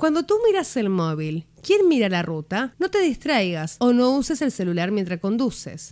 Cuando tú miras el móvil, ¿quién mira la ruta? No te distraigas o no uses el celular mientras conduces.